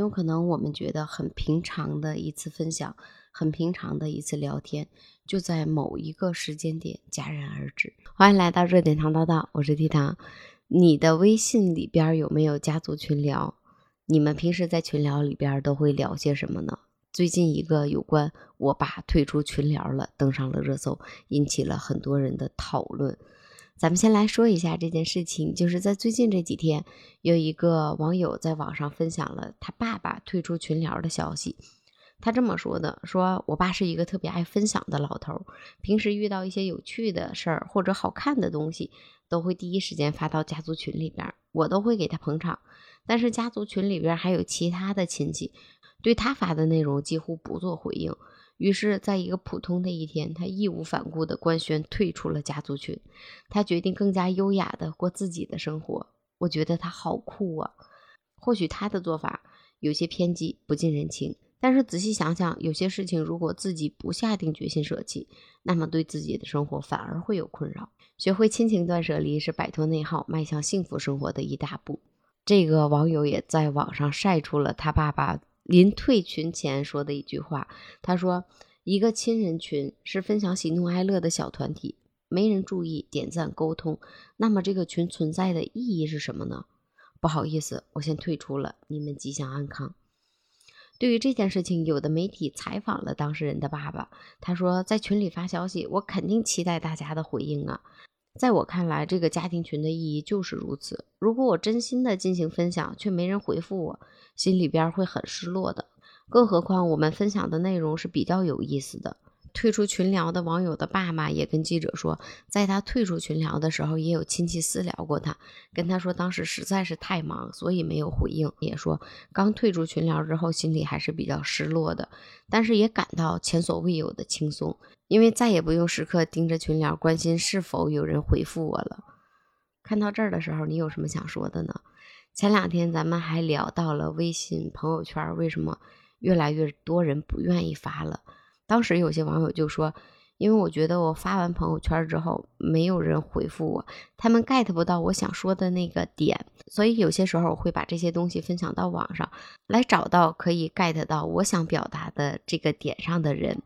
有可能我们觉得很平常的一次分享，很平常的一次聊天，就在某一个时间点戛然而止。欢迎来到热点糖叨叨，我是提糖。你的微信里边有没有家族群聊？你们平时在群聊里边都会聊些什么呢？最近一个有关我爸退出群聊了，登上了热搜，引起了很多人的讨论。咱们先来说一下这件事情，就是在最近这几天，有一个网友在网上分享了他爸爸退出群聊的消息。他这么说的：“说我爸是一个特别爱分享的老头，平时遇到一些有趣的事儿或者好看的东西，都会第一时间发到家族群里边，我都会给他捧场。但是家族群里边还有其他的亲戚，对他发的内容几乎不做回应。”于是，在一个普通的一天，他义无反顾地官宣退出了家族群。他决定更加优雅地过自己的生活。我觉得他好酷啊！或许他的做法有些偏激，不近人情。但是仔细想想，有些事情如果自己不下定决心舍弃，那么对自己的生活反而会有困扰。学会亲情断舍离，是摆脱内耗、迈向幸福生活的一大步。这个网友也在网上晒出了他爸爸。临退群前说的一句话，他说：“一个亲人群是分享喜怒哀乐的小团体，没人注意点赞沟通，那么这个群存在的意义是什么呢？”不好意思，我先退出了，你们吉祥安康。对于这件事情，有的媒体采访了当事人的爸爸，他说：“在群里发消息，我肯定期待大家的回应啊。”在我看来，这个家庭群的意义就是如此。如果我真心的进行分享，却没人回复我，心里边会很失落的。更何况我们分享的内容是比较有意思的。退出群聊的网友的爸妈也跟记者说，在他退出群聊的时候，也有亲戚私聊过他，跟他说当时实在是太忙，所以没有回应。也说刚退出群聊之后，心里还是比较失落的，但是也感到前所未有的轻松，因为再也不用时刻盯着群聊，关心是否有人回复我了。看到这儿的时候，你有什么想说的呢？前两天咱们还聊到了微信朋友圈为什么越来越多人不愿意发了。当时有些网友就说，因为我觉得我发完朋友圈之后，没有人回复我，他们 get 不到我想说的那个点，所以有些时候我会把这些东西分享到网上，来找到可以 get 到我想表达的这个点上的人，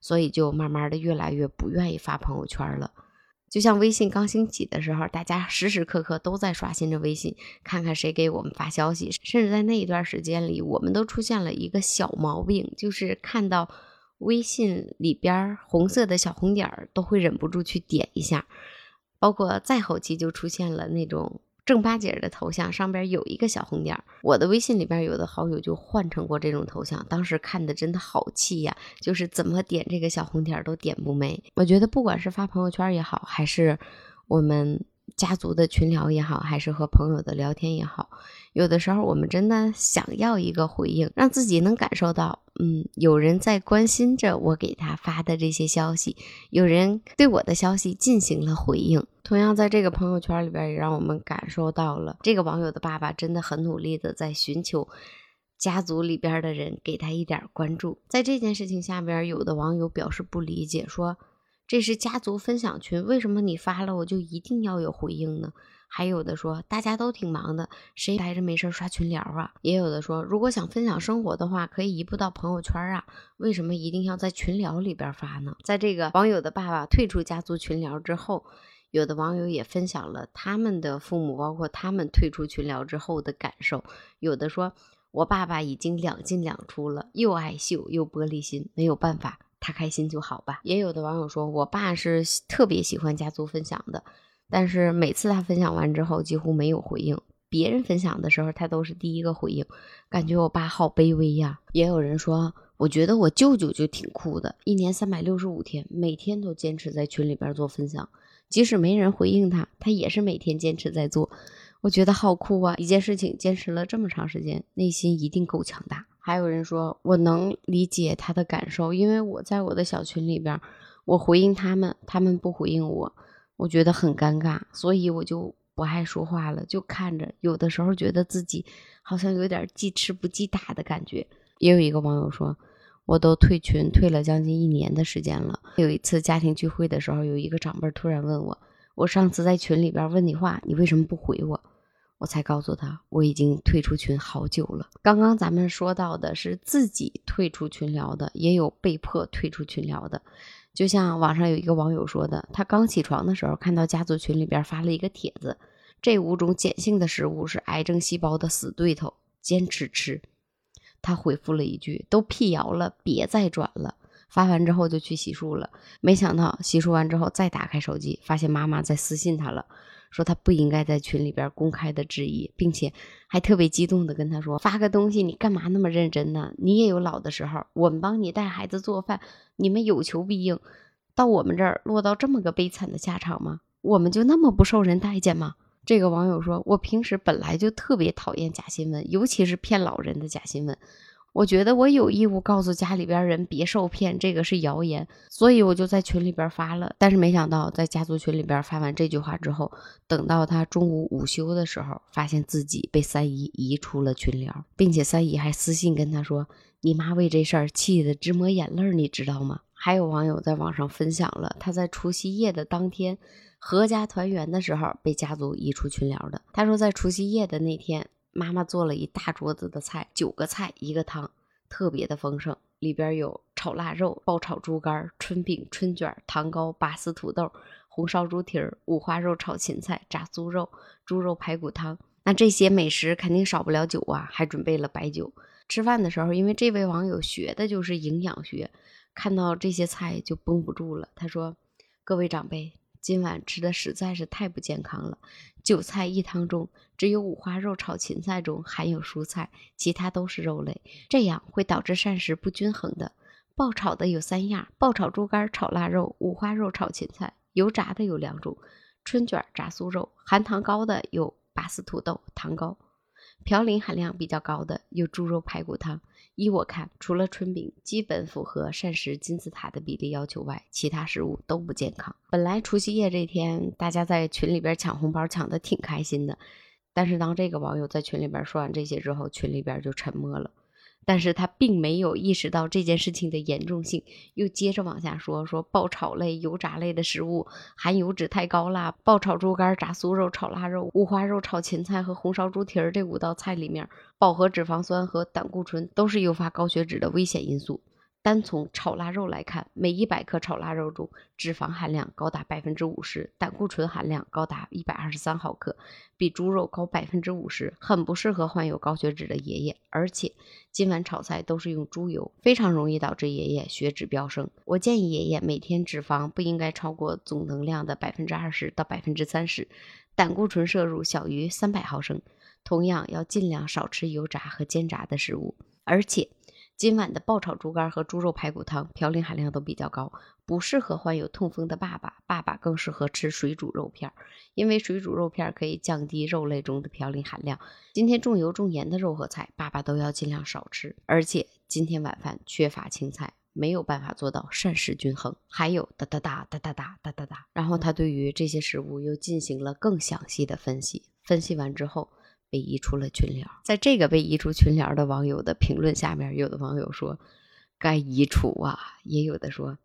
所以就慢慢的越来越不愿意发朋友圈了。就像微信刚兴起的时候，大家时时刻刻都在刷新着微信，看看谁给我们发消息，甚至在那一段时间里，我们都出现了一个小毛病，就是看到。微信里边红色的小红点儿都会忍不住去点一下，包括再后期就出现了那种正八经的头像，上边有一个小红点儿。我的微信里边有的好友就换成过这种头像，当时看的真的好气呀，就是怎么点这个小红点都点不没。我觉得不管是发朋友圈也好，还是我们。家族的群聊也好，还是和朋友的聊天也好，有的时候我们真的想要一个回应，让自己能感受到，嗯，有人在关心着我给他发的这些消息，有人对我的消息进行了回应。同样，在这个朋友圈里边，也让我们感受到了这个网友的爸爸真的很努力的在寻求家族里边的人给他一点关注。在这件事情下边，有的网友表示不理解，说。这是家族分享群，为什么你发了我就一定要有回应呢？还有的说大家都挺忙的，谁来着没事刷群聊啊？也有的说如果想分享生活的话，可以移步到朋友圈啊，为什么一定要在群聊里边发呢？在这个网友的爸爸退出家族群聊之后，有的网友也分享了他们的父母，包括他们退出群聊之后的感受。有的说我爸爸已经两进两出了，又爱秀又玻璃心，没有办法。他开心就好吧。也有的网友说，我爸是特别喜欢家族分享的，但是每次他分享完之后几乎没有回应，别人分享的时候他都是第一个回应，感觉我爸好卑微呀。也有人说，我觉得我舅舅就挺酷的，一年三百六十五天，每天都坚持在群里边做分享，即使没人回应他，他也是每天坚持在做。我觉得好酷啊！一件事情坚持了这么长时间，内心一定够强大。还有人说，我能理解他的感受，因为我在我的小群里边，我回应他们，他们不回应我，我觉得很尴尬，所以我就不爱说话了，就看着。有的时候觉得自己好像有点记吃不记打的感觉。也有一个网友说，我都退群退了将近一年的时间了。有一次家庭聚会的时候，有一个长辈突然问我，我上次在群里边问你话，你为什么不回我？我才告诉他我已经退出群好久了。刚刚咱们说到的是自己退出群聊的，也有被迫退出群聊的。就像网上有一个网友说的，他刚起床的时候看到家族群里边发了一个帖子，这五种碱性的食物是癌症细胞的死对头，坚持吃。他回复了一句：“都辟谣了，别再转了。”发完之后就去洗漱了，没想到洗漱完之后再打开手机，发现妈妈在私信他了，说他不应该在群里边公开的质疑，并且还特别激动的跟他说：“发个东西你干嘛那么认真呢？你也有老的时候，我们帮你带孩子做饭，你们有求必应，到我们这儿落到这么个悲惨的下场吗？我们就那么不受人待见吗？”这个网友说：“我平时本来就特别讨厌假新闻，尤其是骗老人的假新闻。”我觉得我有义务告诉家里边人别受骗，这个是谣言，所以我就在群里边发了。但是没想到，在家族群里边发完这句话之后，等到他中午午休的时候，发现自己被三姨移出了群聊，并且三姨还私信跟他说：“你妈为这事儿气得直抹眼泪，你知道吗？”还有网友在网上分享了他在除夕夜的当天，阖家团圆的时候被家族移出群聊的。他说，在除夕夜的那天。妈妈做了一大桌子的菜，九个菜一个汤，特别的丰盛。里边有炒腊肉、爆炒猪肝、春饼、春卷、糖糕、拔丝土豆、红烧猪蹄儿、五花肉炒芹菜、炸猪肉、猪肉排骨汤。那这些美食肯定少不了酒啊，还准备了白酒。吃饭的时候，因为这位网友学的就是营养学，看到这些菜就绷不住了。他说：“各位长辈。”今晚吃的实在是太不健康了，九菜一汤中只有五花肉炒芹菜中含有蔬菜，其他都是肉类，这样会导致膳食不均衡的。爆炒的有三样：爆炒猪肝、炒腊肉、五花肉炒芹菜；油炸的有两种：春卷、炸酥肉；含糖高的有拔丝土豆、糖糕；嘌呤含量比较高的有猪肉排骨汤。依我看，除了春饼基本符合膳食金字塔的比例要求外，其他食物都不健康。本来除夕夜这天，大家在群里边抢红包抢的挺开心的，但是当这个网友在群里边说完这些之后，群里边就沉默了。但是他并没有意识到这件事情的严重性，又接着往下说：说爆炒类、油炸类的食物含油脂太高啦，爆炒猪肝、炸酥肉、炒腊肉、五花肉炒芹菜和红烧猪蹄儿这五道菜里面，饱和脂肪酸和胆固醇都是诱发高血脂的危险因素。单从炒腊肉来看，每一百克炒腊肉中脂肪含量高达百分之五十，胆固醇含量高达一百二十三毫克，比猪肉高百分之五十，很不适合患有高血脂的爷爷。而且今晚炒菜都是用猪油，非常容易导致爷爷血脂飙升。我建议爷爷每天脂肪不应该超过总能量的百分之二十到百分之三十，胆固醇摄入小于三百毫升。同样要尽量少吃油炸和煎炸的食物，而且。今晚的爆炒猪肝和猪肉排骨汤嘌呤含量都比较高，不适合患有痛风的爸爸。爸爸更适合吃水煮肉片，因为水煮肉片可以降低肉类中的嘌呤含量。今天重油重盐的肉和菜，爸爸都要尽量少吃。而且今天晚饭缺乏青菜，没有办法做到膳食均衡。还有哒哒哒哒哒哒哒哒哒。然后他对于这些食物又进行了更详细的分析。分析完之后。被移出了群聊，在这个被移出群聊的网友的评论下面，有的网友说该移除啊，也有的说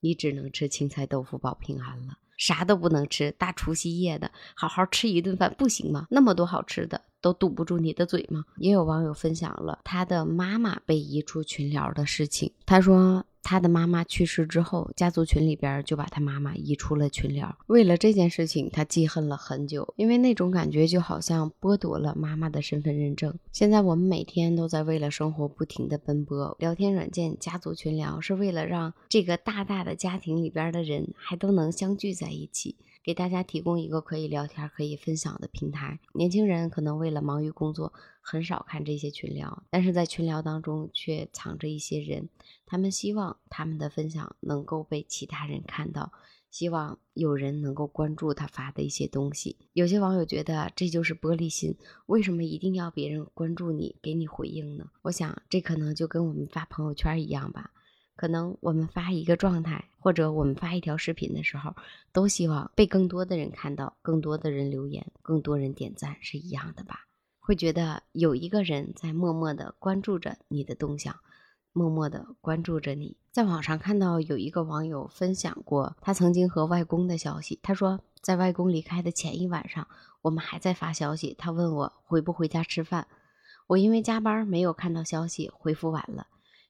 你只能吃青菜豆腐保平安了，啥都不能吃。大除夕夜的，好好吃一顿饭不行吗？那么多好吃的都堵不住你的嘴吗？也有网友分享了他的妈妈被移出群聊的事情，他说。他的妈妈去世之后，家族群里边就把他妈妈移出了群聊。为了这件事情，他记恨了很久，因为那种感觉就好像剥夺了妈妈的身份认证。现在我们每天都在为了生活不停的奔波，聊天软件家族群聊是为了让这个大大的家庭里边的人还都能相聚在一起。给大家提供一个可以聊天、可以分享的平台。年轻人可能为了忙于工作，很少看这些群聊，但是在群聊当中却藏着一些人，他们希望他们的分享能够被其他人看到，希望有人能够关注他发的一些东西。有些网友觉得这就是玻璃心，为什么一定要别人关注你、给你回应呢？我想这可能就跟我们发朋友圈一样吧。可能我们发一个状态，或者我们发一条视频的时候，都希望被更多的人看到，更多的人留言，更多人点赞，是一样的吧？会觉得有一个人在默默的关注着你的动向，默默的关注着你。在网上看到有一个网友分享过他曾经和外公的消息，他说在外公离开的前一晚上，我们还在发消息。他问我回不回家吃饭，我因为加班没有看到消息，回复晚了。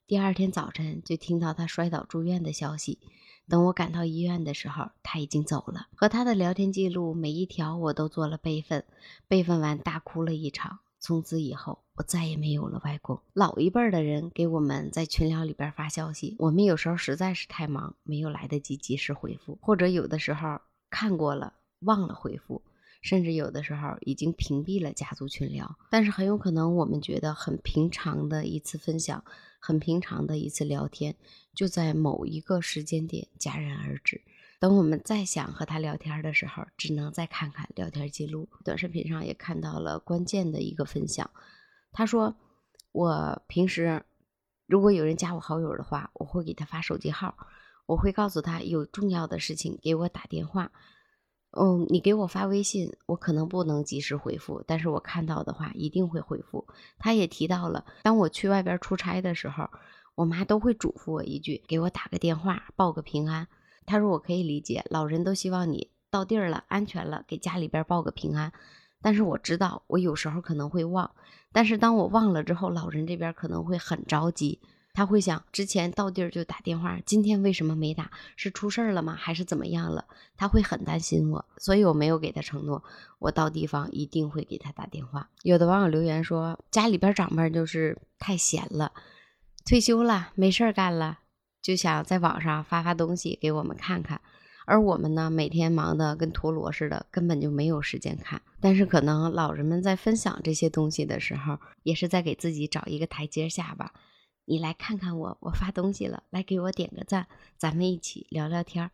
第二天早晨就听到他摔倒住院的消息。等我赶到医院的时候，他已经走了。和他的聊天记录每一条我都做了备份，备份完大哭了一场。从此以后，我再也没有了外公。老一辈的人给我们在群聊里边发消息，我们有时候实在是太忙，没有来得及及时回复，或者有的时候看过了忘了回复，甚至有的时候已经屏蔽了家族群聊。但是很有可能我们觉得很平常的一次分享，很平常的一次聊天，就在某一个时间点戛然而止。等我们再想和他聊天的时候，只能再看看聊天记录。短视频上也看到了关键的一个分享，他说：“我平时如果有人加我好友的话，我会给他发手机号，我会告诉他有重要的事情给我打电话。嗯，你给我发微信，我可能不能及时回复，但是我看到的话一定会回复。”他也提到了，当我去外边出差的时候，我妈都会嘱咐我一句：“给我打个电话，报个平安。”他说：“我可以理解，老人都希望你到地儿了、安全了，给家里边报个平安。但是我知道，我有时候可能会忘。但是当我忘了之后，老人这边可能会很着急，他会想之前到地儿就打电话，今天为什么没打？是出事儿了吗？还是怎么样了？他会很担心我，所以我没有给他承诺，我到地方一定会给他打电话。有的网友留言说，家里边长辈就是太闲了，退休了，没事儿干了。”就想在网上发发东西给我们看看，而我们呢，每天忙得跟陀螺似的，根本就没有时间看。但是可能老人们在分享这些东西的时候，也是在给自己找一个台阶下吧。你来看看我，我发东西了，来给我点个赞，咱们一起聊聊天儿。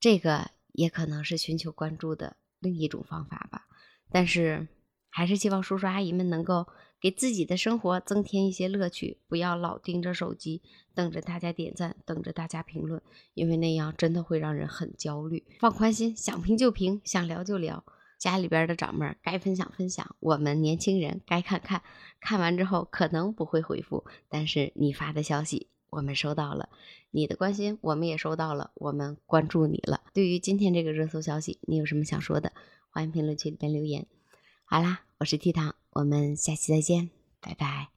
这个也可能是寻求关注的另一种方法吧。但是还是希望叔叔阿姨们能够。给自己的生活增添一些乐趣，不要老盯着手机，等着大家点赞，等着大家评论，因为那样真的会让人很焦虑。放宽心，想评就评，想聊就聊。家里边的长辈该分享分享，我们年轻人该看看。看完之后可能不会回复，但是你发的消息我们收到了，你的关心我们也收到了，我们关注你了。对于今天这个热搜消息，你有什么想说的？欢迎评论区里边留言。好啦，我是 T 糖。我们下期再见，拜拜。